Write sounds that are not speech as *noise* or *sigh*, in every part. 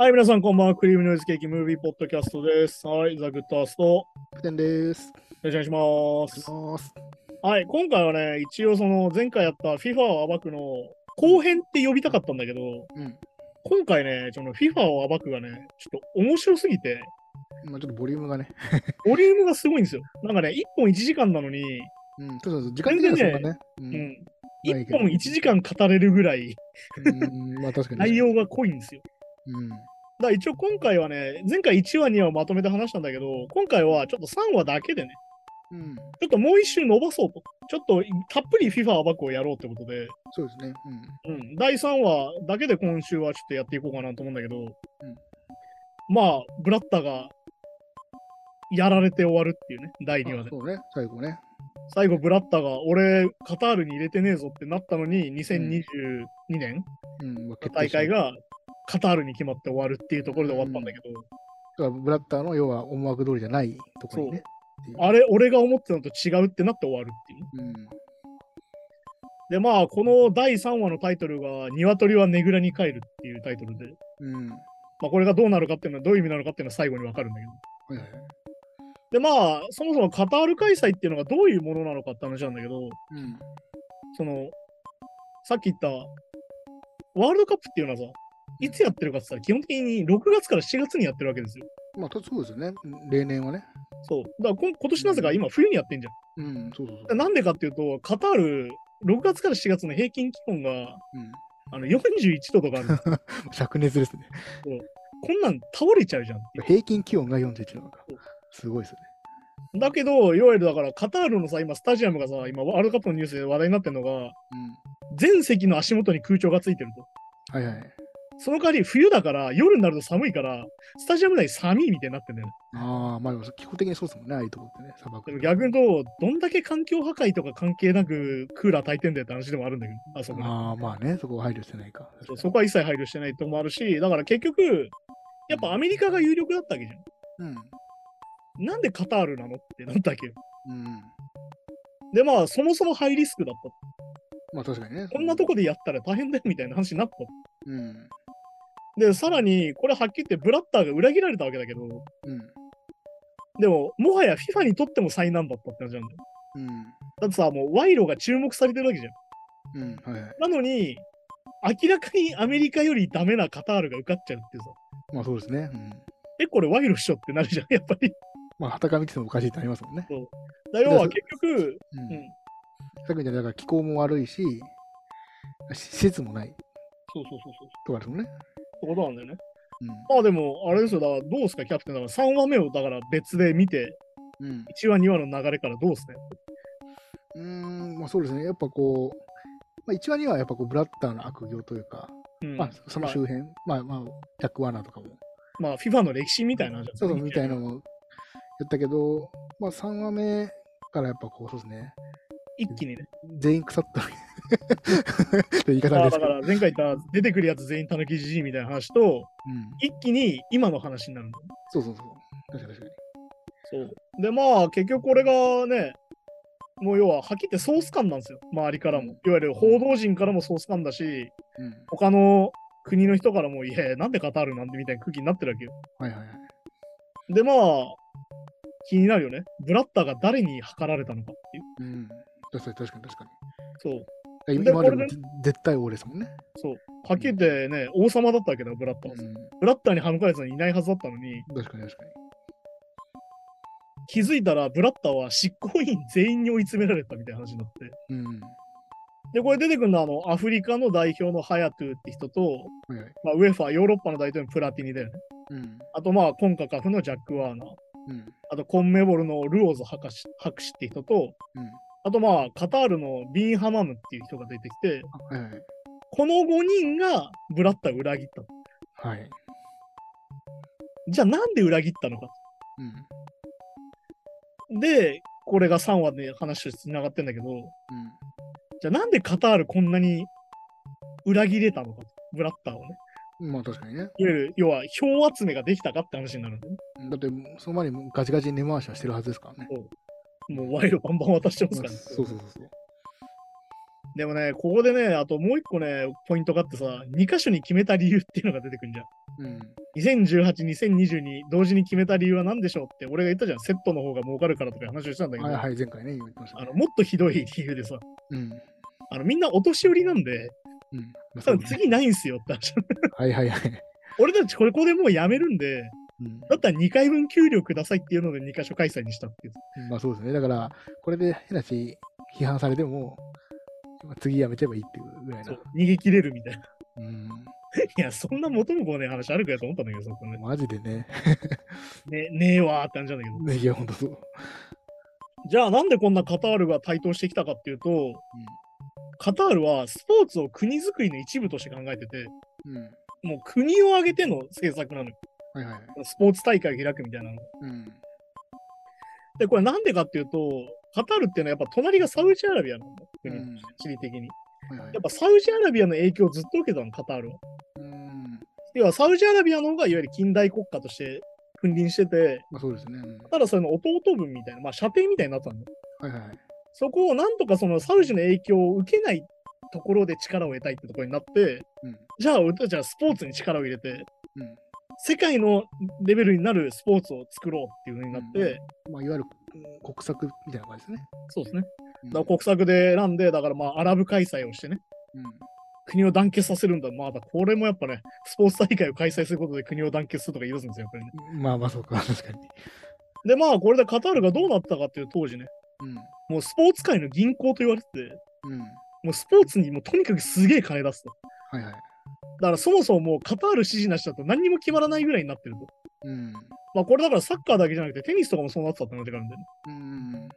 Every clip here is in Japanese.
はい、皆さんこんばんは。クリームノイズケーキムービーポッドキャストです。はい、ザ・グッドアースト。よプテンです。ろしくお願いします。はい、今回はね、一応その前回やった FIFA を暴くの後編って呼びたかったんだけど、うん。今回ね、その FIFA を暴くがね、ちょっと面白すぎて、まあちょっとボリュームがね。*laughs* ボリュームがすごいんですよ。なんかね、1本1時間なのに、うん。そうそうそう。時間的にはそんなね。う。うんん、1ないけど本1時間語れるぐらいうんまあ確かに。内。容が濃いんですよ。うん。だ一応今回はね、前回1話2話をまとめて話したんだけど、今回はちょっと3話だけでね、うん。ちょっともう一周伸ばそうと。ちょっとたっぷり FIFA 暴くをやろうってことで、そうですね。うん、第3話だけで今週はちょっとやっていこうかなと思うんだけど、まあ、ブラッタがやられて終わるっていうね、第うん。2話で。あそうね。最後ね。最後、ブラッタが俺、カタールに入れてねえぞってなったのに、2022年うん。まあの決定大会がカタールに決まって終わるっていうところで終わったんだけど、ブラッターの要は思惑通りじゃないところにね。あれ、俺が思ってたのと違うってなって終わるっていう。うん。で、まあ、この第3話のタイトルが、鶏はねぐらに帰るっていうタイトルで、うん。まあ、これがどうなるかっていうのは、どういう意味なのかっていうのは最後にわかるん。だけど。はいはいはい。で、まあ、そもそもカタール開催っていうのがどういうものなのかって話なん。だけど、うん。その、さっき言った、ワールドカップっていうのはさ、いつやってるかって言ったら、基本的に6月から7月にやってるわけですよ。まあ、そうですよね。例年はね。そう。だから今年なぜか今冬にやってんじゃん。うん。そうそうそうで。なんでかっていうと、カタール、6月から4月の平均気温がうん。あの41度とかあるの *laughs* 灼熱ですね。こんなん倒れちゃうじゃん平均気温が41なのかそう。すごいですよね。だけど、いわゆるだからカタールのさ、今スタジアムがさ、今ワールドカップのニュースで話題になってるのが、うん。全席の足元に空調がついてると。はいはい。その代わり冬だから、夜になると寒いから、スタジアム内寒いみたいになってんだよね。ああ、まあでも基本的にそうですもんね、ああいうとこってね、砂漠。でも逆に言うと、どんだけ環境破壊とか関係なくクーラー炊いてんだよって話でもあるんだけど、あそこねああ、まあね、そこは配慮してないか。そうそこは一切配慮してないとこもあるし、だから結局、やっぱアメリカが有力だったわけじゃうん。ん。なんでカタールなのってなったわけよ。うん。で、まあ、そもそもハイリスクだった。まあ確かにね。こんなとこでやったら大変だよみたいな話になった。うん。で、さらに、これはっきり言ってブラッターが裏切られたわけだけど、うん。でも、もはや FIFA にとっても災難だったって話なんだよ。うん。だってさ、もう賄賂が注目されてるわけじゃん。うん。はいはい。なのに、明らかにアメリカよりダメなカタールが受かっちゃうっていうさ、まあそうですね。うん。え、これ賄賂っしょってなるじゃん、やっぱり。まあ、はたか見ててもおかしいってありますもんね。だ要は結局、うん。うん、さっきみたいに、だから気候も悪いし、し施設もないそうそうそうそう。とかですもんね。ってことなんだよね。うまあでも、あれですよ、だからどうですか、キャプテンだから3話目をだから別で見て、ん。うん。1話、2話の流れからどうですね。うーん、まあそうですね。やっぱこう、まあ一話にはやっぱこう、ブラッターの悪行というか、うん、まあその周辺、まあまあ、ジャック・ワーナーとかも、まあ、FIFA の歴史みたいなじゃん。そうそうみたいなのもやったけど、まあ3話目からやっぱこう、そうですね。一気にね。全員腐った。って *laughs* 言い方あです。だから前回言った出てくるやつ全員たぬきじじいみたいな話と、うん。一気に今の話になるんだよね。そうそうそう。確かに確かそう。で、まあ、結局これがね、もう要は、はっきり言ってソース感なんですよ。周りからも。いわゆる報道陣からもソース感だし、に。うん。他の国の人からも、いや、なんでカタールなんてみたいな空気になってるわけよ。はいはいはい。で、まあ、気になるよね。ブラッターが誰に図られたのかっていう。うん。確かに確かに確かに。そう。今でもぜ絶対王ですもんね。そう。はっきり言ってね、王様だったわけだよ、ブラッターは。うん。ブラッターに歯向かうやつはいないはずだったのに、確かに確かに。気づいたらブラッターは執行委員全員に追い詰められたみたいな話になって。うん。で、これ出てくるのは、あの、アフリカの代表のハヤトゥーって人と、はいはい。まあ、ウェファー、ヨーロッパの代表のプラティニだよね。うん。あと、まあ、コンカカフのジャック・ワーナー。うん。あと、コンメボルのルオーズ博士博士って人と、うん。あと、まあ、カタールのビン・ハマムっていう人が出てきて、あはいはい。この5人がブラッターを裏切った。はい。じゃあ、なんで裏切ったのか。うん。で、これが3話で話としてつながってんだけど、うん。じゃあなんでカタールこんなに裏切れたのかと、ブラッターをね。まあ確かにね。いわゆる、要は票集めができたかって話になるんだよね。だって、その前にガチガチに根回しはしてるはずですからね。もう賄賂バンバン渡してますからね。そうそうそうそう。でもね、ここでね、あともう一個ね、ポイントがあってさ、2箇所に決めた理由っていうのが出てくるんじゃん。うん。2018、2022同時に決めた理由は何でしょうって俺が言ったじゃん。セットの方が儲かるからとか話をしたんだけど、はいはい、前回ね、言ってましたね。あのもっとひどい理由でさ、うん。あのみんなお年寄りなんで、うん。まあね次ないんすよって話。はいはいはい。俺たちこれここでもうやめるんで、うんだったら2回分給料くださいっていうので2箇所開催にしたっていう。まあそうですね。だから、これで変なし、批判されても、まあ次やめちゃえばいいっていうぐらいなそう。逃げ切れるみたいな。うん。いや、そんな元も子もねえ話あるかよと思ったんだけど、そこね。マジでね。*laughs* ねねえわーって感じなんだけど。ねいや、ほんとそう。じゃあなんでこんなカタールが台頭してきたかっていうと、カタールはスポーツを国づくりの一部として考えてて、うん。うん。もう国を挙げての政策なのよ。はいはい。スポーツ大会を開くみたいなの。うん。で、これなんでかっていうと、カタールっていうのはやっぱ隣がサウジアラビアなの。国、うん地理的に。はいはいやっ。ぱサウジアラビアの影響をずっと受けたの、カタールは。うん。要はサウジアラビアの方がいわゆる近代国家として君臨してて、まあそうですね。うんただそれの弟分みたいな、まあ射程みたいになってたんはいはい。そこをなんとかそのサウジの影響を受けないところで力を得たいってところになって、うん。じゃあ俺たちはスポーツに力を入れて、うん。世界のレベルになるスポーツを作ろうっていう風になって、まあ、いわゆるうん国策みたいな感じですね。そうですね。うんだから国策で選んで、だからまあアラブ開催をしてね、国を団結させるんだ。まあだこれもやっぱね、スポーツ大会を開催することで国を団結するとか言い出すんですよ、やっぱりね。うん。まあまあそうか、確かに。でまあこれでカタールがどうなったかっていう当時ね、うん。もうスポーツ界の銀行と言われてて、うん。もうスポーツにもうとにかくすげえ金出すと。はいはい。だからそもそももうカタール支持なしだと何にも決まらないぐらいになってると。うん。まあこれだからサッカーだけじゃなくてテニスとかもそうなってたって話があるんだよね。うん。っ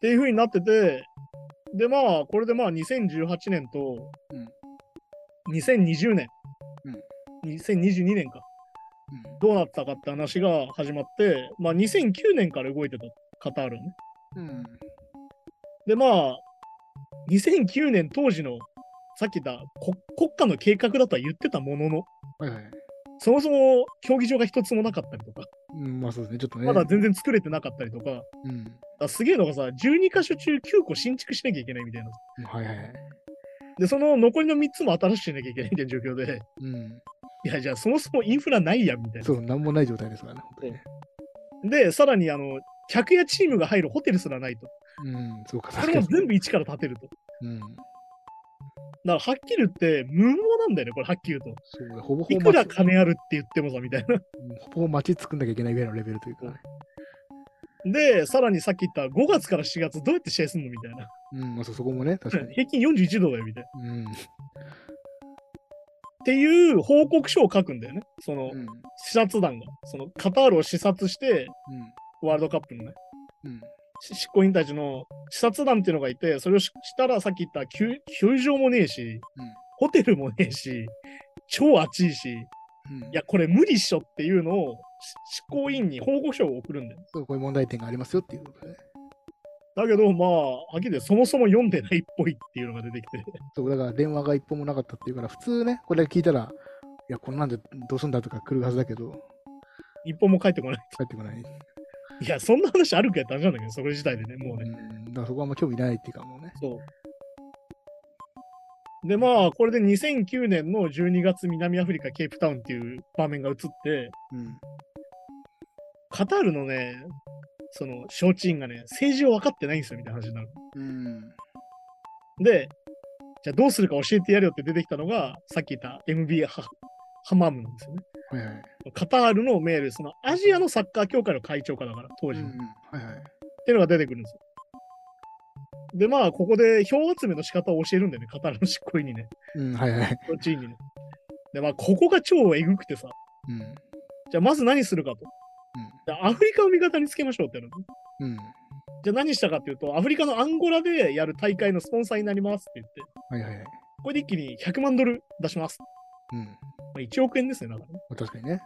ていう風になってて、でまあこれでまあ2018年と2020年、2022年か、どうなったかって話が始まって、まあ2009年から動いてた、カタールはね。うん。うん。でまあ、2009年当時のさっき言った国国家の計画だとは言ってたものの、はいはい。そもそも競技場が一つもなかったりとか、うん、まあそうですね。ちょっとね。まだ全然作れてなかったりとか、うん。らすげえのがさ、12箇所中9個新築しなきゃいけないみたいな。はいはいはい。で、その残りの3つも新しくしなきゃいけないみたいな状況で、うん。いや、じゃあそもそもインフラないやんみたいな。そう、なんもない状態ですからね、本当にね。で、さらにあの、客やチームが入るホテルすらないと。うん、そうか、それも。全部一から建てると。うん。だからはっきり言って無謀なんだよね、これはっきり言うと。そうだ、ほぼほいぼくら金あるって言ってもさ、みたいな。うんほぼ街作んなきゃいけないぐらいのレベルというか。で、さらにさっき言った5月から7月どうやって試合すんの？みたいな。うん、まあそこもね、確かに。*laughs* 平均41度だよ、みたいな。うん。っていう報告書を書くんだよね。そのうん。うん。視察団が。そのカタールを視察して、ワールドカップのね、うん。し執行員たちの視察団っていうのがいて、それをししたらさっき言った球球場もねえし、ホテルもねえし、超暑いし、いうん。や、これ無理っしょっていうのをし執行委員に報告書を送るんだよ。そう、こういう問題点がありますよっていうことでね。だけど、まあ、はっきそもそも読んでないっぽいっていうのが出てきて、そう、だから電話が一本もなかったっていうから、普通ね、これ聞いたら、いや、こんなんでどうすんだとか来るはずだけど、一本も帰ってこない。帰ってこない。いや、そんな話あるかやった話なんだけど、それ自体でね、もうね。うん。だからそこはあんま興味ないっていうか、もうね。そう。で、まあ、これで2009年の12月、南アフリカ、ケープタウンっていう場面が映って、うん。カタールのね、その、招致員がね、政治を分かってないんですよ、みたいな話になる。うん。で、じゃあどうするか教えてやるよって出てきたのが、さっき言った MB ハハマムなんですよね。はいはい。カタールのメール、そのアジアのサッカー協会の会長かだから、当時の。うん。はいはい。っていうのが出てくるんですよ。で、まあ、ここで票集めの仕方を教えるんだよね、カタールの執行員にね、うん、はいはい。招致員にね。で、まあ、ここが超えぐくてさ、うん。じゃあまず何するかと。じゃあアフリカを味方につけましょうってなる。うん。じゃあ何したかっていうと、アフリカのアンゴラでやる大会のスポンサーになりますって言って、はいはいはい。これで一気に100万ドル出します。うん。まあ、1億円ですね、だからね。まあ、確かにね。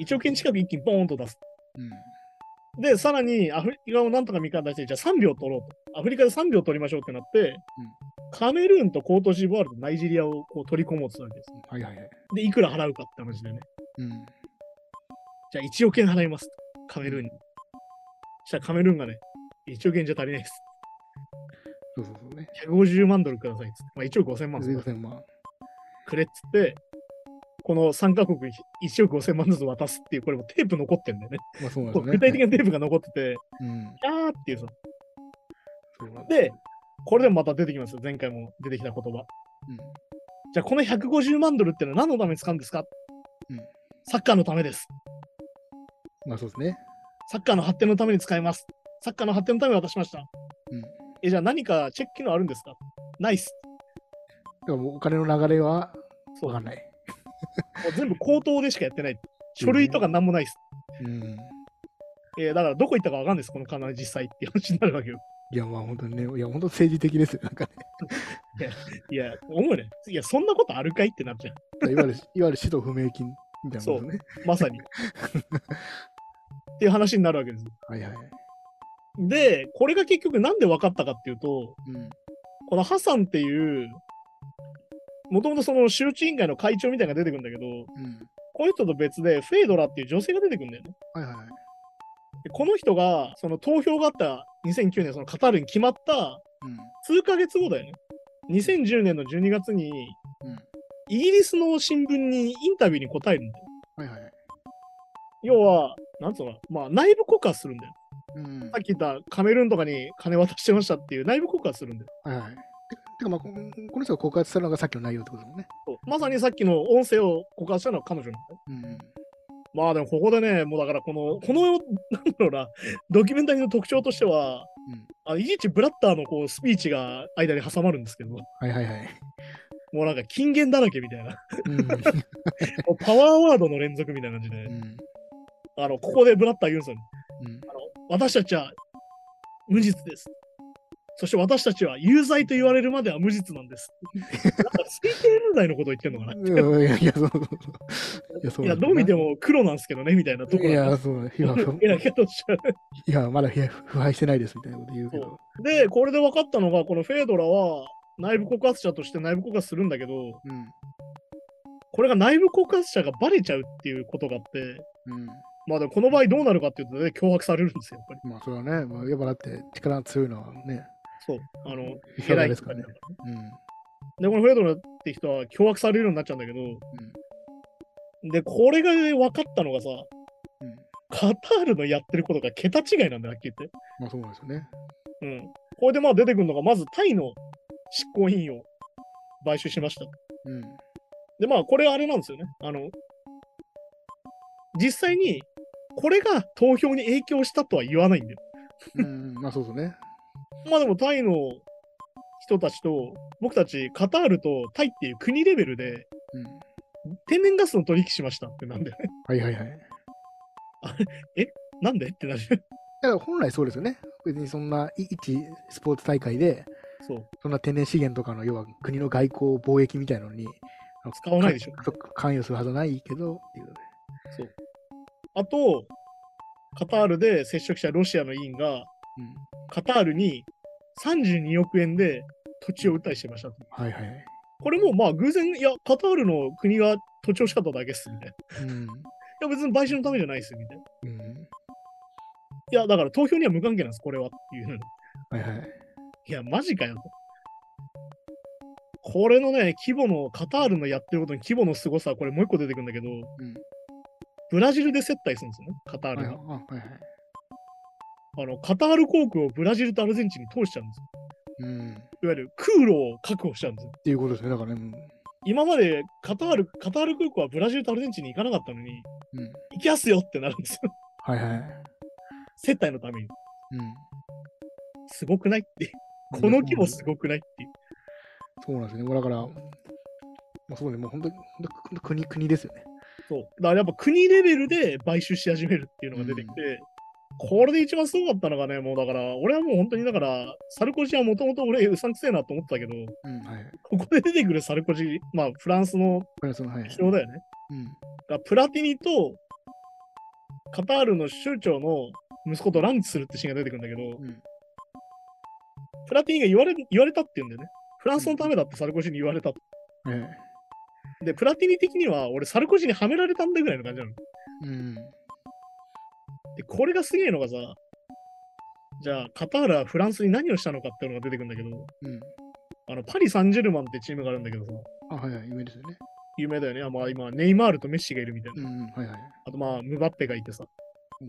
1億円近く一気にボーンと出す。うん。で、さらにアフリカをなんとか味方にして、じゃあ3秒取ろうと。アフリカで3秒取りましょうってなって、カメルーンとコートジボワールとナイジェリアをこう取り込もうとするわけです。はいはいはい。で、いくら払うかって話でね。うん。じゃあ1億円払いますと。カメルーンに。そしたらカメルーンがね、1億円じゃ足りないです。そうそうそうね。150万ドルくださいっつって。まあ1億5000万です1500万。くれっつって、この3カ国1億5000万ずつ渡すっていう、これもテープ残ってんだよね。まあそうですよね。具体的なテープが残ってて、うん。キャーっていうさ。で、これでもまた出てきますよ。前回も出てきた言葉。うん。じゃあこの150万ドルってのは何のために使うんですか、うんサッカーのためです。まあそうですね。サッカーの発展のために使います。サッカーの発展のために渡しました。うん。え、じゃあ何かチェック機能あるんですか？ナイス。だからもうお金の流れはそう。もわかんない。う全部口頭でしかやってない。書類とか何もないです。うん。えーだからどこ行ったかわかんないです、この金実際って話になるわけよ。いや、まあ本当にね、いや、本当政治的ですよ。なんかいや、思うね。いや、そんなことあるかいってなっちゃう。ね、いわゆる、いわゆる使途不明金みたいなものですね。まさに。っていう話になるわけです。はいはい。で、これが結局なんで分かったかっていうと、うん。このハサンっていう、もともとその周知委員会の会長みたいなのが出てくるんだけど、うん。この人と別でフェードラっていう女性が出てくるんだよね。はいはいこの人が、その投票があった2009年、そのカタールに決まったうん。数ヶ月後だよね。2010年の12月に、うん。イギリスの新聞にインタビューに答えるんだよ。はいはい。要は、なんつうの？まあ内部告発するんだよ。うん。さっき言ったカメルーンとかに金渡してましたっていう内部告発するんだよ。はいはい。ててかまあ、ここの人が告発したのがさっきの内容ってことですもんね。そうまさにさっきの音声を告発したのは彼女なんだよ。うん。まあでもここでね、もうだからこの、この、なんだろうな、ドキュメンタリーの特徴としては、うん。あいちいちブラッターのこうスピーチが間に挟まるんですけど、もはいはいはい。うなんか金言だらけみたいな、うん。*laughs* パワーワードの連続みたいな感じで、うん。あの、ここでブラッター言うんですよ、ね。うん。私たちは無実です。そして私たちは有罪と言われるまでは無実なんです。なんか推定無罪のことを言ってんのかな？いやいや、そうそうそう。いや、どう見ても黒なんですけどね、みたいなところいや、そう。いや。いやまだ腐敗してないですみたいなこと言うけど。で、これで分かったのが、このフェードラは内部告発者として内部告発するんだけど、うん。これが内部告発者がバレちゃうっていうことがあって、うん。まあでもこの場合どうなるかっていうとね、脅迫されるんですよ、やっぱり。まあ、それはね、まあ、やっぱだって力が強いのはね、そう。あの、偉偉いいですからね。うん。で、このフェードラって人は脅迫されるようになっちゃうんだけど、で、これが分かったのがさ、うん。うん。カタールのやってることが桁違いなんだよ、はっきり言って。まあ、そうなんですよね。うん。これでまあ出てくるのが、まずタイの執行委員を買収しました。うん。で、まあ、これあれなんですよね。あの、実際に、これが投票に影響したとは言わないんだよ。うん、まあ、そうですね。まあでも、タイの人たちと、僕たち、カタールとタイっていう国レベルで、うん。天然ガスの取引しましたってなんだよね。はいはいはい。*laughs* なんで？ってなる。だから本来そうですよね。別にそんない一スポーツ大会で、そう。そんな天然資源とかの要は国の外交貿易みたいなのに使わないでしょか関与するはずはないけどっていうので。そう。あと、カタールで接触したロシアの委員が、うん。カタールに32億円で土地を売ったりしてましたと。はいはいはい。これもまあ偶然、いや、カタールの国が土地をしかっただけっす、みたいな。いうん。や、別に買収のためじゃないっす、みたいな。うん。いや、だから投票には無関係なんです、これはっていう。はいはい。いや、マジかよと。これのね、規模の、カタールのやってることに規模の凄さ、これもう一個出てくるんだけど、うん。ブラジルで接待するんですよね、カタールが。はいはい。あの、カタール航空をブラジルとアルゼンチンに通しちゃうんですよ。うん。っいわゆる空路を確保しちゃうんですよ。ていうことですね。だからね。今までカタール、カタール空港はブラジルとアルゼンチンに行かなかったのに、うん。うん。行きやすよってなるんですよ。はいはい。接待のために。うん。すごくないって。この規模すごくないっていう。そうなんですよね。もうだから、まあ、そうね、もう本当に本当に国、国ですよね。そう。だからやっぱ国レベルで買収し始めるっていうのが出てきて、これで一番すごかったのがね、もうだから、俺はもう本当にだから、サルコジはもともと俺うさんくせえなと思ってたけど、うん、はい。ここで出てくるサルコジ、まあフランスのこれはその、はい。人だよね。うん。だからプラティニとカタールの州長の息子とランチするってシーンが出てくるんだけど、うん。プラティニが言われ言われたって言うんだよね。フランスのためだってサルコジに言われたと。はい。で、プラティニ的には俺サルコジにはめられたんだぐらいの感じなの。うん。で、これがすげえのがさ、じゃあカタールはフランスに何をしたのかっていうのが出てくるんだけど、うん。あのパリ・サンジェルマンってチームがあるんだけどさ、あ、はいはい、有名ですよね。有名だよね。まあ今、ネイマールとメッシがいるみたいな。うん、はいはい。あとまあ、ムバッペがいてさ。うん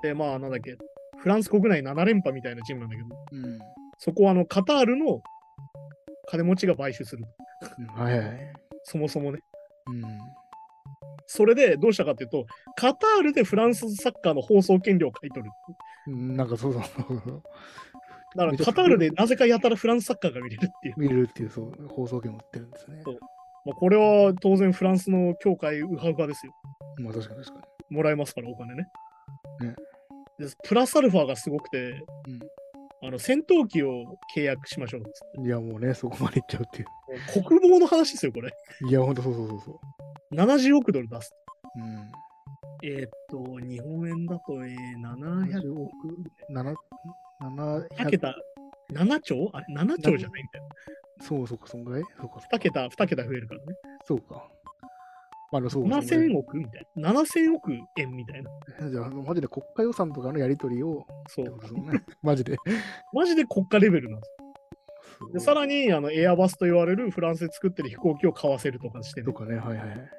で、まあ、なんだっけ、フランス国内7連覇みたいなチームなんだけど、うん。そこはあの、カタールの金持ちが買収する。うんはいはい。そもそもね。うん。それでどうしたかっていうと、カタールでフランスサッカーの放送権料を買い取る。うんなんかそうそう。*laughs* だからカタールでなぜかやたらフランスサッカーが見れるっていう。見れるっていう、そう、放送権を持ってるんですね。そうまあ、これは当然フランスの協会ウハウハですよ。まあ確かに確かもらえますから、お金ね。ねでプラスアルファがすごくて、うんあの戦闘機を契約しましょう。いやもうね、そこまでいっちゃうっていもう国防の話ですよ、これ。う。いや、ほんとそうそうそうそ70億ドル出す。う。うん。えーっと、日本円だと、えー、700 70億、7、700 2桁、7兆？あれ ?7 兆じゃないんだよ。そうそうか、そんぐらい？そうか、2桁、2桁増えるからね。そうか。まあ、そうそんぐらい7000億みたいな。7000億円みたいな。じゃあ、マジで国家予算とかのやり取りを、そうね。マジで。マジで国家レベルなんです。でさらに、あの、エアバスと言われるフランスで作ってる飛行機を買わせるとかしてねと。かね、はいはい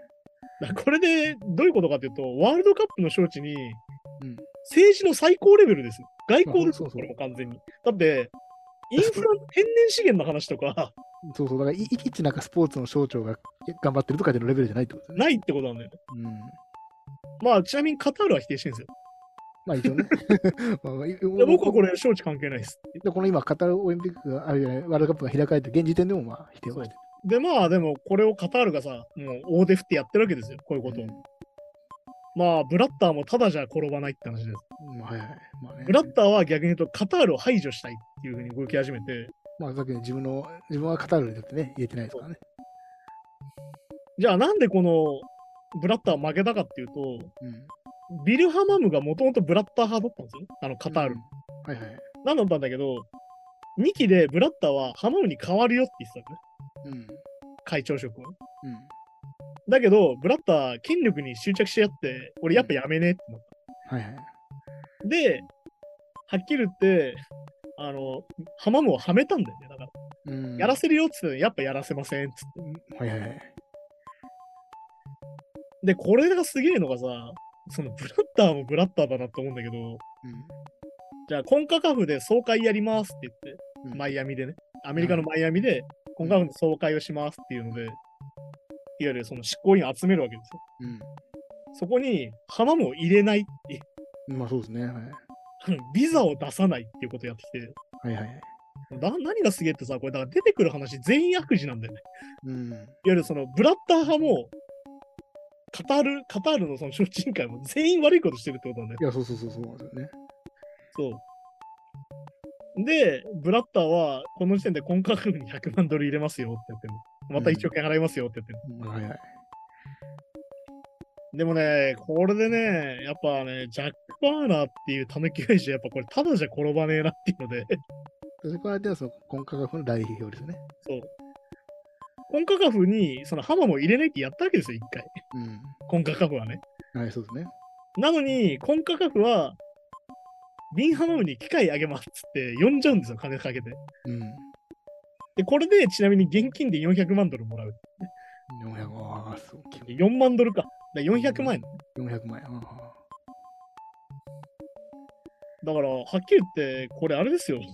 これでどういうことかというと、ワールドカップの招致に、うん政治の最高レベルですよ。外交ですこれも完全に。だって、インフラ、天然資源の話とか、そうそう、だからい、い一なんかスポーツの省庁が頑張ってるとかでのレベルじゃないってことね。ないってことなんだよね。うん。まあ、ちなみにカタールは否定してるんですよ。まあ一応ね。*laughs* ま僕はこれ、招致関係ないです。でこの今、カタールオリンピックがあるい、ワールドカップが開かれて、現時点でもまあ否定はしてで、まあ、でも、これをカタールがさ、もう大手振ってやってるわけですよ、こういうことを。る。まあ、ブラッターもただじゃ転ばないって話です。うん、はいはい。まあね。ブラッターは逆に言うと、カタールを排除したいっていうふうに動き始めて、まあさっきの自分の、自分はカタールでってね、言えてないですからね。じゃあなんでこのブラッター負けたかっていうと、うん。ビルハマムがもともとブラッター派だったんですよ。あのカタール。うん。はいはい。なんだったんだけど、2期でブラッターはハマムに変わるよって言ってたのね。うん。会長職を。うん。だけど、ブラッター権力に執着し合って、俺やっぱやめねえってなっはいはい。た。で、はっきり言って、あの、ハマムをはめたんだよね。だから、うん。やらせるよって言ってたのにやっぱやらせませんっつって。はいはいはい。で、これがすげえのがさ、そのブラッターもブラッターだなと思うんだけど、うん。じゃあ、コンカカフで総会やりますって言って、うんマイアミでね、アメリカのマイアミで、コンカカフで総会をしますっていうので、いわゆるその執行員を集めるわけですよ。そこに、ハマムを入れないって。まあそうですね。はい。ビザを出さないっていうことをやってきて、はいはい。だ何がすげえってさ、これだから出てくる話全員悪事なんだよね。うん。いわゆるそのブラッター派も、カタール、カタールのその招致委員会も全員悪いことしてるってことなんだよ。いや、そうそうそうそうなんですよね。そう。で、ブラッターは、この時点でコンカクフに100万ドル入れますよって言ってるの。また1億円払いますよって言ってるうんはいはい。の。でもね、これでね、やっぱね、ジャック・バーナーっていうたぬき親父はやっぱこれただじゃ転ばねえなっていうので、そこはではそのコンカカフの代表ですね。そう。コンカカフにそのハマも入れないってやったわけですよ、一回。コンカカフはね。うん。はい、そうですね。なのに、コンカカフは、ビンハマムに機械あげますっつって呼んじゃうんですよ、金かけて。うん。で、これでちなみに現金で400万ドルもらう。400万、そう。4万ドルか。だから400万円。400万円。だから、はっきり言って、これあれですよ。*laughs*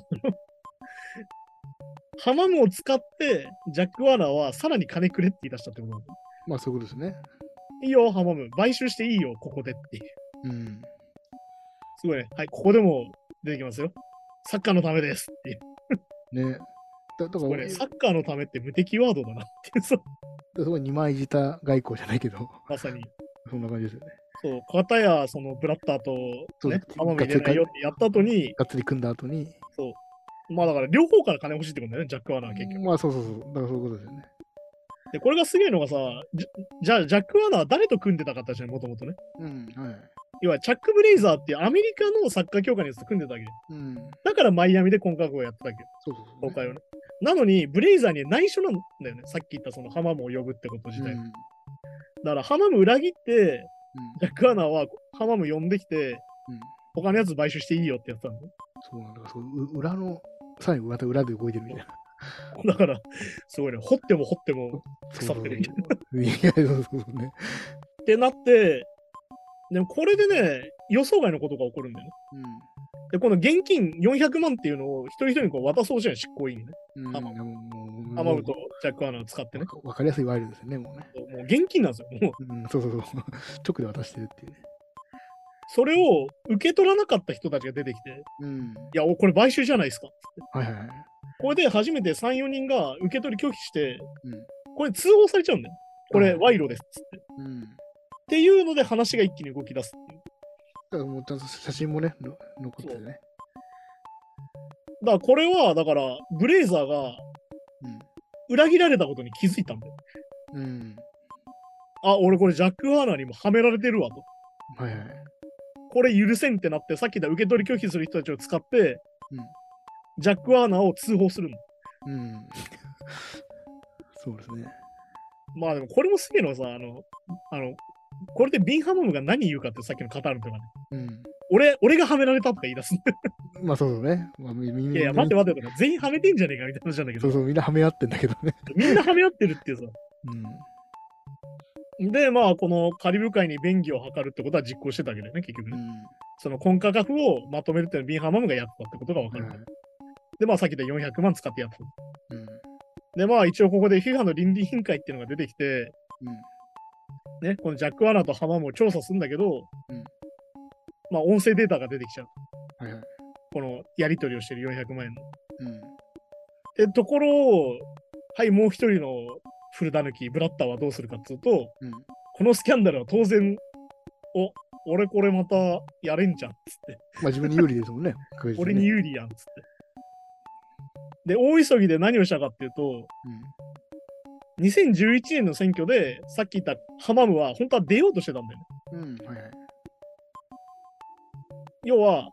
ハマムを使って、ジャック・ワーナーはさらに金くれって言い出したってことまあそういうことですね。いいよ、ハマム。買収していいよ、ここでっていう。うん。すごいね。はい、ここでも出てきますよ。サッカーのためですっていう。ね。だだかこれ、ら、サッカーのためって無敵ワードだなってそうすごい二枚舌外交じゃないけど、まさに。そんな感じですよね。そう、片やそのブラッターと、ねそうで、すハマム入れないよってやった後に、がっつり組んだ後に、まあだから両方から金欲しいってことだよね、ジャック・ワーナーは結局。まあそうそうそう。だからそういうことですよね。で、これがすげえのがさ、じじゃあ、ジャック・ワーナーは誰と組んでたかったじゃん、もともとね。うん。はい。要は、チャック・ブレイザーっていうアメリカのサッカー協会のやつと組んでたわけで。うん。だからマイアミで婚活をやってたわけよ、そうそうそう、公開をね。なのに、ブレイザーには内緒なんだよね。さっき言ったそのハマムを呼ぶってこと自体。うん。だから、ハマム裏切って、うんジャック・ワーナーはハマム呼んできて、うん。他のやつ買収していいよってやってたんだよ。そうなんだ。そうう裏の、さらにまた裏で動いてるみたいな。*laughs* だから、すごいね、掘っても掘っても腐ってるみたいな。いや、そうね。ってなって、でもこれでね、予想外のことが起こるんだよね。で、この現金400万っていうのを一人一人にこう渡そうじゃん、執行委員にね。うん。アマウとジャック・アナを使ってね。わかりやすいワイルドですよね、もうね。もう現金なんですよ。もううん、そうそうそう。直で渡してるっていうね。それを受け取らなかった人たちが出てきて、いうん。や、おこれ買収じゃないですか。はいはいはい。これで初めて3、4人が受け取り拒否して、うん。これ通報されちゃうんだよ。これ、うん賄賂ですっつって。っうん。ていうので話が一気に動き出すっていう。だからもう写真もね、の残っててね。だからこれは、だから、ブレイザーが裏切られたことに気づいたんだよ。うん。うん。あ、俺これジャック・ワーナーにもはめられてるわと。はいはい。これ許せんってなって、さっき言った受け取り拒否する人たちを使って、うんジャック・ワーナーを通報するの。うん。そうですね。まあでもこれもすげえのはさ、あの、あの、これでビンハムムが何言うかってさっきのカタールとかね。うん。俺、俺がはめられたとか言い出す。*laughs* まあそうそうね。まあ、みみんいやいや、待って待ってとか、全員はめてんじゃねえかみたいな話なんだけど、そうそう、みんなはめ合ってんだけどね。みんなはめ合ってるっていうさ。うん。で、まあ、このカリブ海に便宜を図るってことは実行してたわけだよね、結局ね。うん。そのコンカカフをまとめるっていうのはビンハマムがやったってことが分かる。はいで、まあ、さっきで400万使ってやった。うん。で、まあ、一応ここで FIFA の倫理委員会っていうのが出てきて、うん。ね、このジャック・ワーナーとハマムを調査するんだけど、うんまあ、音声データが出てきちゃう。はいはい。このやり取りをしてる400万円の。うん。で、ところを、はい、もう一人のフルダヌキ、ブラッターはどうするかっていうと、うん。このスキャンダルは当然、お、俺これまたやれんじゃんっつって。まあ自分に有利ですもんね俺に有利やんっつって。で、大急ぎで何をしたかっていうと、2011年の選挙で、さっき言ったハマムは本当は出ようとしてたんだよね。うん。うん。はいはい。要は、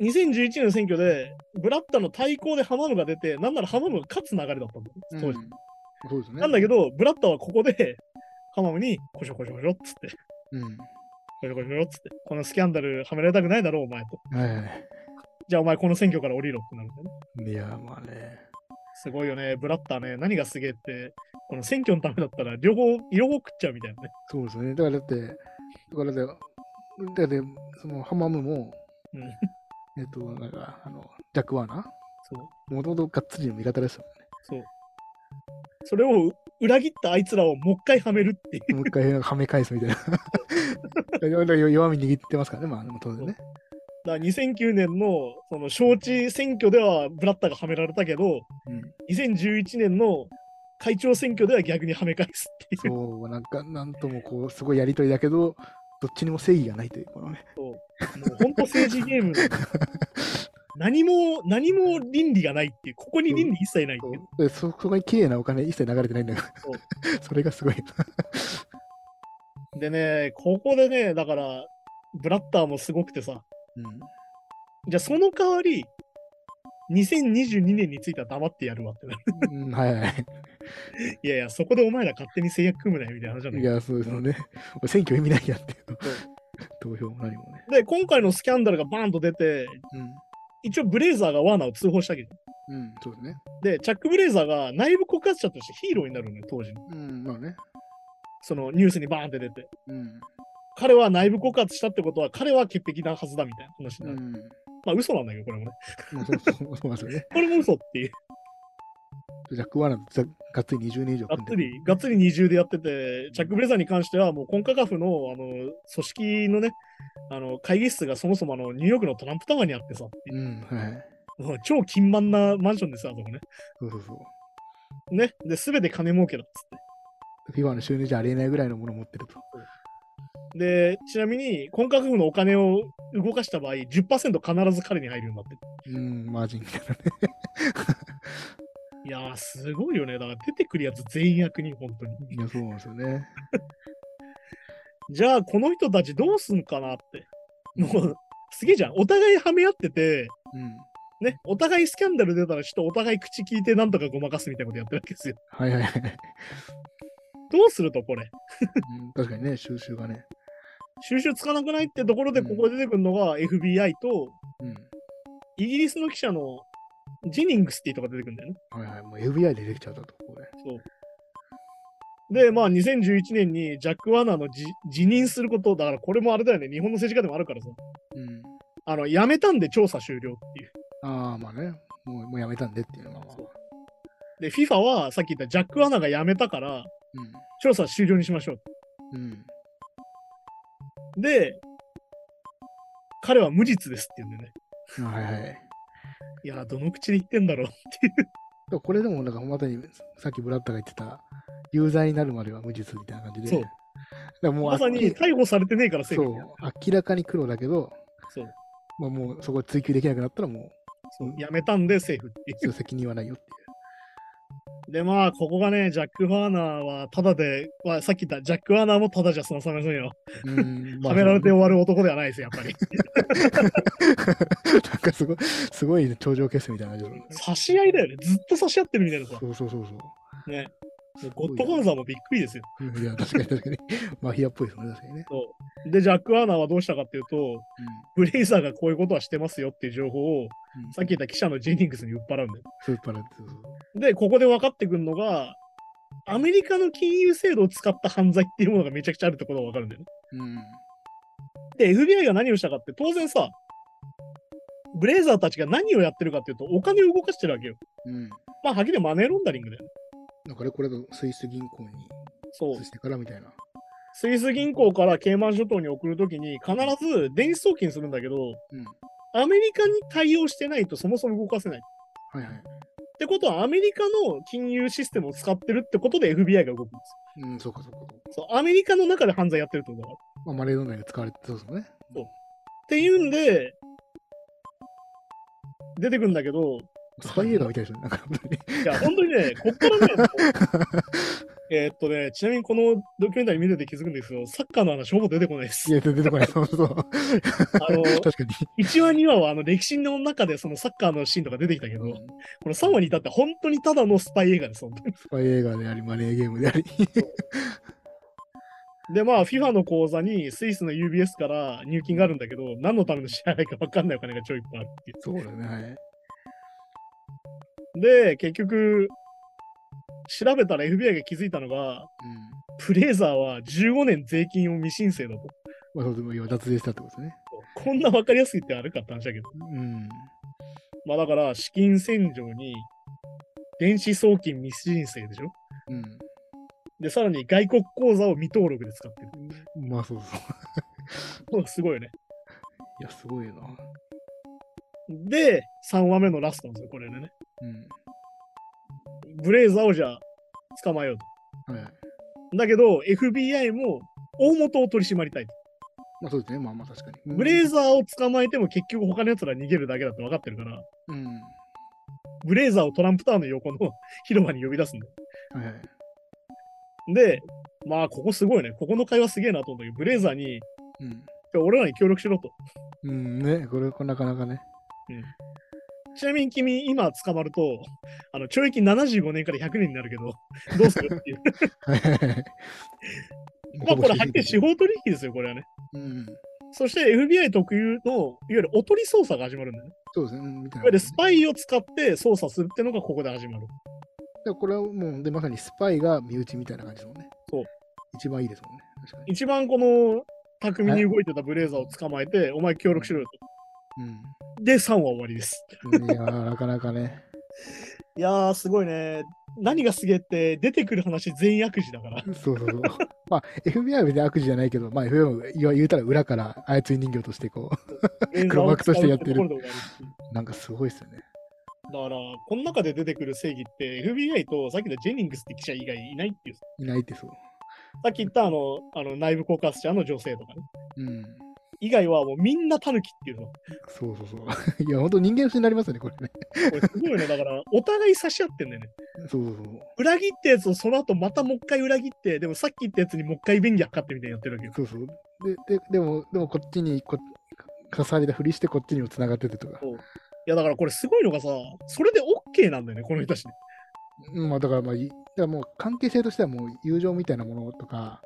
2011年の選挙で、ブラッタの対抗でハマムが出て、なんならハマムが勝つ流れだったんだよ、当時。うんそうですね。なんだけど、ブラッタはここで、ハマムに、こしょこしょこしょっつって、うん。こしょこしょっつって、このスキャンダルはめられたくないだろう、お前と。はいはい。じゃあお前この選挙から降りろってなるんだよね。いや、まあね。すごいよね。ブラッターね、何がすげえって、この選挙のためだったら両方、両方食っちゃうみたいなね。そうですね。だからだって、だからだだってそのハマムも、うん。えっと、なんか、あの、ジャック・ワーナそう。ーもともとがっつりの味方ですもんね。そう。それを裏切ったあいつらをもう一回はめるっていう。もう一回はめ返すみたいな。*laughs* 弱み握ってますからね、まあ、当然ね。だから2009年のその招致選挙ではブラッターがはめられたけど、うん。2011年の会長選挙では逆にはめ返すっていう。そう、なんか、なんともこう、すごいやりとりだけど、どっちにも正義がないという、このね。そうもう本当政治ゲームの何も、何も倫理がないっていう、ここに倫理一切ないっていう。でそそこに綺麗なお金一切流れてないんだからそう、それがすごい。でね、ここでね、だから、ブラッターもすごくてさ、うん。じゃあその代わり、2022年については黙ってやるわってなる。うん、はいはい。*laughs* いやいや、そこでお前ら勝手に制約組むなよみたいな話なんだけど。いや、そうですよね。選挙意味ないやっていう。投票も何もね。で、今回のスキャンダルがバーンと出て、うん。一応ブレイザーがワーナーを通報したけど、うん、そうですね。で、チャック・ブレイザーが内部告発者としてヒーローになるのよ、当時の。うん、まあね。そのニュースにバーンって出て。うん。彼は内部告発したってことは、彼は潔癖なはずだみたいな話になる。うん。まあ、嘘なんだけど、これもね。*laughs* これも嘘っていう。ジャック・ワーナーとがっつり20年以上がっつ。り、がっつり二重でやってて、チャック・ブレイザーに関しては、もうコンカカフの、あの、組織のね、あの、会議室がそもそもあの、ニューヨークのトランプタワーにあってさ、うん、はい。もう超金満なマンションですよ、あそこね。そうそうそう。ね。で、すべて金儲けだっつって。FIFA の収入じゃありえないぐらいのものを持ってると。で、ちなみに、コンカカフのお金を動かした場合、10%必ず彼に入るようになってる。うん、マージンみたいなね。いやー、すごいよね。だから出てくるやつ全員役に、本当に。いや、そうなんですよね。*laughs* じゃあ、この人たちどうすんかなって。もう、すげえじゃん。お互いはめ合ってて、うん。ね、お互いスキャンダル出たら、ちょっとお互い口聞いてなんとかごまかすみたいなことやってるわけですよ。はいはいはい。どうすると、これ？*laughs* うん、確かにね、収集がね。収集つかなくないってところで、うんここで出てくるのが FBI と、うん。イギリスの記者のジェニングスっていう人が出てくるんだよね。はいはい。もう FBI で出てきちゃったと、これ。そう。で、まあ、2011年にジャック・ワーナーのじ辞任すること、だからこれもあれだよね、日本の政治家でもあるからさ、うん。あの、辞めたんで調査終了っていう。ああ、まあね。もうもうやめたんでっていうのは。で、FIFA はさっき言ったジャック・ワーナーが辞めたから、調査終了にしましょう。うん。うん。で、彼は無実ですって言うんだよね。はいはい。いや、どの口で言ってんだろうっていう。これでも、なんかまさにさっきブラッタが言ってた、有罪になるまでは無実みたいな感じで。そうだもうまさに逮捕されてねえからそう。明らかに黒だけど、そう。まあ、もうそこ追及できなくなったらもそう辞めたんでセーフっていう責任はないよっていう。で、まあ、ここがね、ジャック・ワーナーはただで、まあ、さっき言ったジャック・ワーナーもただじゃ済まさませんよ。うん、まはあめられて終わる男ではないですよ、やっぱり。*laughs* なんかすごい、すごい頂上決戦みたいな差し合いだよね。ずっと差し合ってるみたいなさ。そうそうそうそう。ね。ゴッドファーザーもびっくりですよ。うんいや、確かに確かに。マフィアっぽいですね、確かにね。そうで、ジャック・ワーナーはどうしたかっていうと、ブレイザーがこういうことはしてますよっていう情報を、うん。さっき言った記者のジェニングスに売っ払うんだよ。スーパーランツ。そうで、ここで分かってくるのが、アメリカの金融制度を使った犯罪っていうものがめちゃくちゃあるってことが分かるんだよね。うん。で、FBI が何をしたかって、当然さ、ブレイザーたちが何をやってるかっていうと、お金を動かしてるわけよ。うん。まあ、はっきりマネーロンダリングだよね。なんかね、これがスイス銀行にそう移。してからみたいな。スイス銀行からケイマン諸島に送るときに、必ず電子送金するんだけど、うん。アメリカに対応してないとそもそも動かせない。はいはい。ってことは、アメリカの金融システムを使ってるってことで FBI が動くんですうん、そうかそうかそうアメリカの中で犯罪やってるってことだから。まあ、マレード内が使われてそうですもんね。っていうんで、出てくるんだけど、スパイ映画みたいですよね。なんか本当に。いや、本当にね、こっからね、えーっとね、ちなみにこのドキュメンタリー見てて気づくんですけど、サッカーの話ほぼ出てこないですい。や、出てこない。そうそう。あの、確かに。1話、2話はあの歴史の中でそのサッカーのシーンとか出てきたけど、うんこの3話に至って本当にただのスパイ映画です、本当に。スパイ映画であり、マネーゲームであり。で、まあ、FIFA の口座にスイスの UBS から入金があるんだけど、何のための支払いか分かんないお金がちょいいっぱいあるっていう。そうだね。はい。で、結局、調べたら FBI が気づいたのが、うん。プレーザーは15年税金を未申請だと。まあ、そうでも、要は脱税したってことですね。こんな分かりやすいってあるかって話だけど。うん。まあだから、資金洗浄に、電子送金未申請でしょうん。で、さらに外国口座を未登録で使ってる。まあ、そうそう。*laughs* すごいよね。いや、すごいよな。で、3話目のラストなんですよ、これでね。うん。ブレイザーをじゃあ、捕まえようと。はい。だけど、FBI も大元を取り締まりたいと。まあ、そうですね。まあまあ、確かに。ブレイザーを捕まえても結局他の奴ら逃げるだけだって分かってるから、うん。ブレイザーをトランプタワーの横の *laughs* 広場に呼び出すんだよ。はいはい。で、まあ、ここすごいね。ここの会話すげえなと思うんだけど、ブレイザーに、うん。俺らに協力しろと。うんね、これ、これなかなかね。ちなみに君、今捕まると、*laughs* あの懲役75年から100年になるけど、*laughs* どうするっていう。*laughs* まあ、これ、はっきり司法取引ですよ、これはね。うん。そして FBI 特有の、いわゆるおとり捜査が始まるんだよね。そうですね。いないわゆるスパイを使って捜査するっていうのがここで始まる。でこれはもう、で、まさにスパイが身内みたいな感じですもんね。そう。一番いいですもんね。確かに。一番この巧みに動いてたブレイザーを捕まえて、お前協力しろよと。で、3話終わりです。うん。いやー、なかなかね。いやー、すごいね。何がすげえって、出てくる話全員悪事だから。そうそうそう。まあ、FBI は別に悪事じゃないけど、まあ、FBI も言うたら裏から操り人形として、こ黒幕としてやってるなんかすごいですよね。だから、この中で出てくる正義って、FBI とさっきのジェニングスって記者以外いないっていう。いないってそう。さっき言ったあの、あの内部告発者の女性とかね。うん。以外はもうみんなタヌキっていうの。そうそうそう。*laughs* いや、本当人間不信になりますよね、これね。これすごいよね。だから、お互い差し合ってんだよね。そうそうそう。裏切ったやつをその後またもう一回裏切って、でもさっき言ったやつにもう一回便宜図ってみたいにやってるわけよ。そうそう。で、ででも、でもこっちにこ、重ねたふりしてこっちにも繋がっててとか。いやだからこれすごいのがさ、それで OK なんだよね、この人たちね。うんまあ、だからまあ、いだからもう関係性としてはもう友情みたいなものとか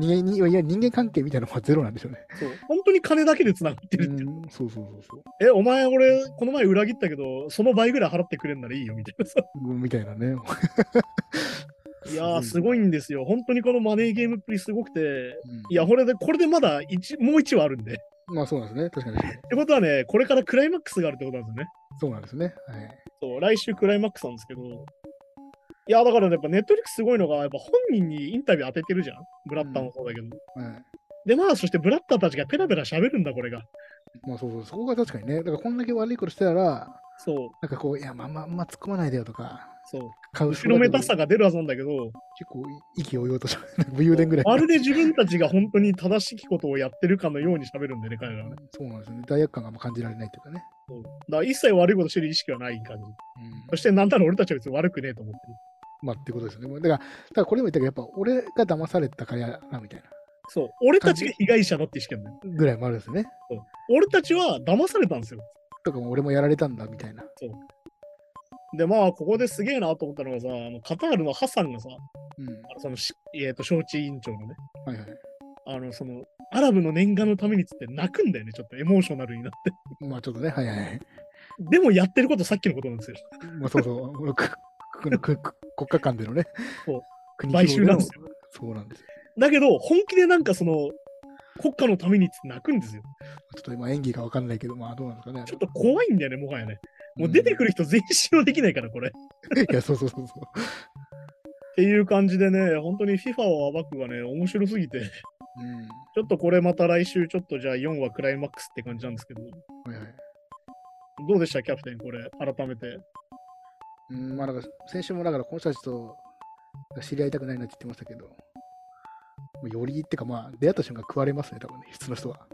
人間にいや人間関係みたいなのはゼロなんでしょうね。そう。本当に金だけで繋がってるっていう。うん、そうそうそうそう。え、お前俺、この前裏切ったけど、その倍ぐらい払ってくれんならいいよ、みたいなさ。みたいなね。*laughs* いやー、すごいんですよ。本当にこのマネーゲームっぷりすごくて、うんいや、これで、これでまだ一もう1話あるんで。っまあそうなんですね。確かに確かに。てことはね、これからクライマックスがあるってことなんですよね。そうなんですね。はい。そう、来週クライマックスなんですけど。いや、だからね、やっぱネットリックスすごいのが、やっぱ本人にインタビュー当ててるじゃん。ブラッターもそうだけど。はいで、まあ、そしてブラッターたちがペラペラ喋るんだ、これが。まあそうそう、そこが確かにね。だからこんだけ悪いことしてたら、そう、なんかこう、いや、まあまあ、あんま突っ込まないでよとか、そう。後ろめたさが出るはずなんだけど、結構意気揚々とし武勇伝ぐらい。まるで自分たちが本当に正しきことをやってるかのように喋るんでね、彼らはね。そうなんですよね。罪悪感が感じられないというかね。そうだから一切悪いことしてる意識はない感じ。うんそして、なんなら俺たちは別に悪くねえと思ってる。まあってことですよね。だから、だからこれも言ったけど、やっぱ俺が騙されたからやなみたいなそう。俺たちが被害者だって意識なんだよ。ぐらいもあるんですよね。俺たちは騙されたんですよ。とかも俺もやられたんだみたいな。で、まあ、ここですげえなと思ったのがさ、あのカタールのハサンがさ、うん。あのそのし、えー、と招致委員長のね、はいはい。あの、その、アラブの念願のためにっつって泣くんだよね、ちょっとエモーショナルになって。まあちょっとね、はいはいはい。でもやってることさっきのことなんですよ。まあそうそう。*laughs* 国家間でのね。そう国買収なんですよ。そうなんですよ。だけど、本気でなんかその、国家のためにって泣くんですよ。ちょっと今演技がわかんないけど、まあどうなんですかね。ちょっと怖いんだよね、もはやね。もう出てくる人全員信用できないから、これ。*laughs* いや、そうそうそうそう。ていう感じでね、本当に FIFA を暴くがね、面白すぎて、うん。ちょっとこれまた来週、ちょっとじゃあ4話クライマックスって感じなんですけど、はいはい。どうでした、キャプテン、これ、改めて。うん、まあだから先週もだからこの人たちと知り合いたくないなって言ってましたけど、よりってかまあ出会った瞬間食われますね、多分ね、普通の人は。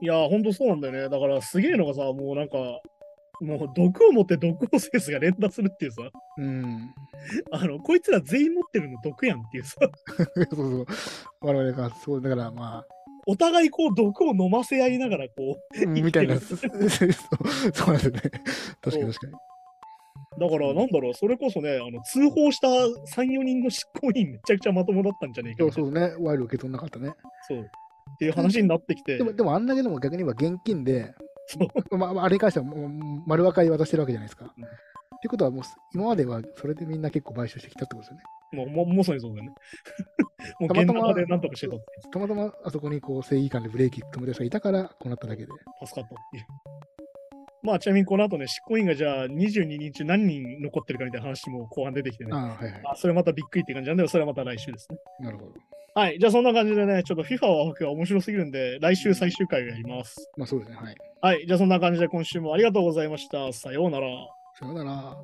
いやー、ほんとそうなんだよね。だから、すげえのがさ、もうなんか、もう毒を持って毒をセースが連打するっていうさ、うん。*laughs* あの、こいつら全員持ってるの毒やんっていうさ、*laughs* そうそう。我々がそう、だからまお互いこう毒を飲ませ合いながらこう、あ、みたいな、*laughs* そうなんですよね。確かに確かに。だからなんだろう、それこそね、あの通報した3、4人の執行員めちゃくちゃまともだったんじゃねえかそうね、ワイル受け取んなかったね。そう。っていう話になってきて、でも、でもあんだけでも逆に言えば現金で、そう *laughs* まあ、あれに関してはもう丸分かり渡してるわけじゃないですか。うんっていうことはもう今まではそれでみんな結構買収してきたってことですよね。もうももうそうにそうだよね。*laughs* もうたまたまでなんとかしてたたまたまあそこにこう正義感でブレーキ止めてる人がいたからこうなっただけで。助かったっていう。まあちなみにこの後ね、執行員がじゃあ22人中何人残ってるかみたいな話も後半出てきてね。ああ、はいはい。あそれまたびっくりって感じなんで、それはまた来週ですね。なるほど。はい。じゃあそんな感じでね、ちょっと FIFA を吐くが面白すぎるんで、来週最終回をやります。まあそうですね。はい。はい。じゃあそんな感じで今週もありがとうございました。さようなら。さようなら。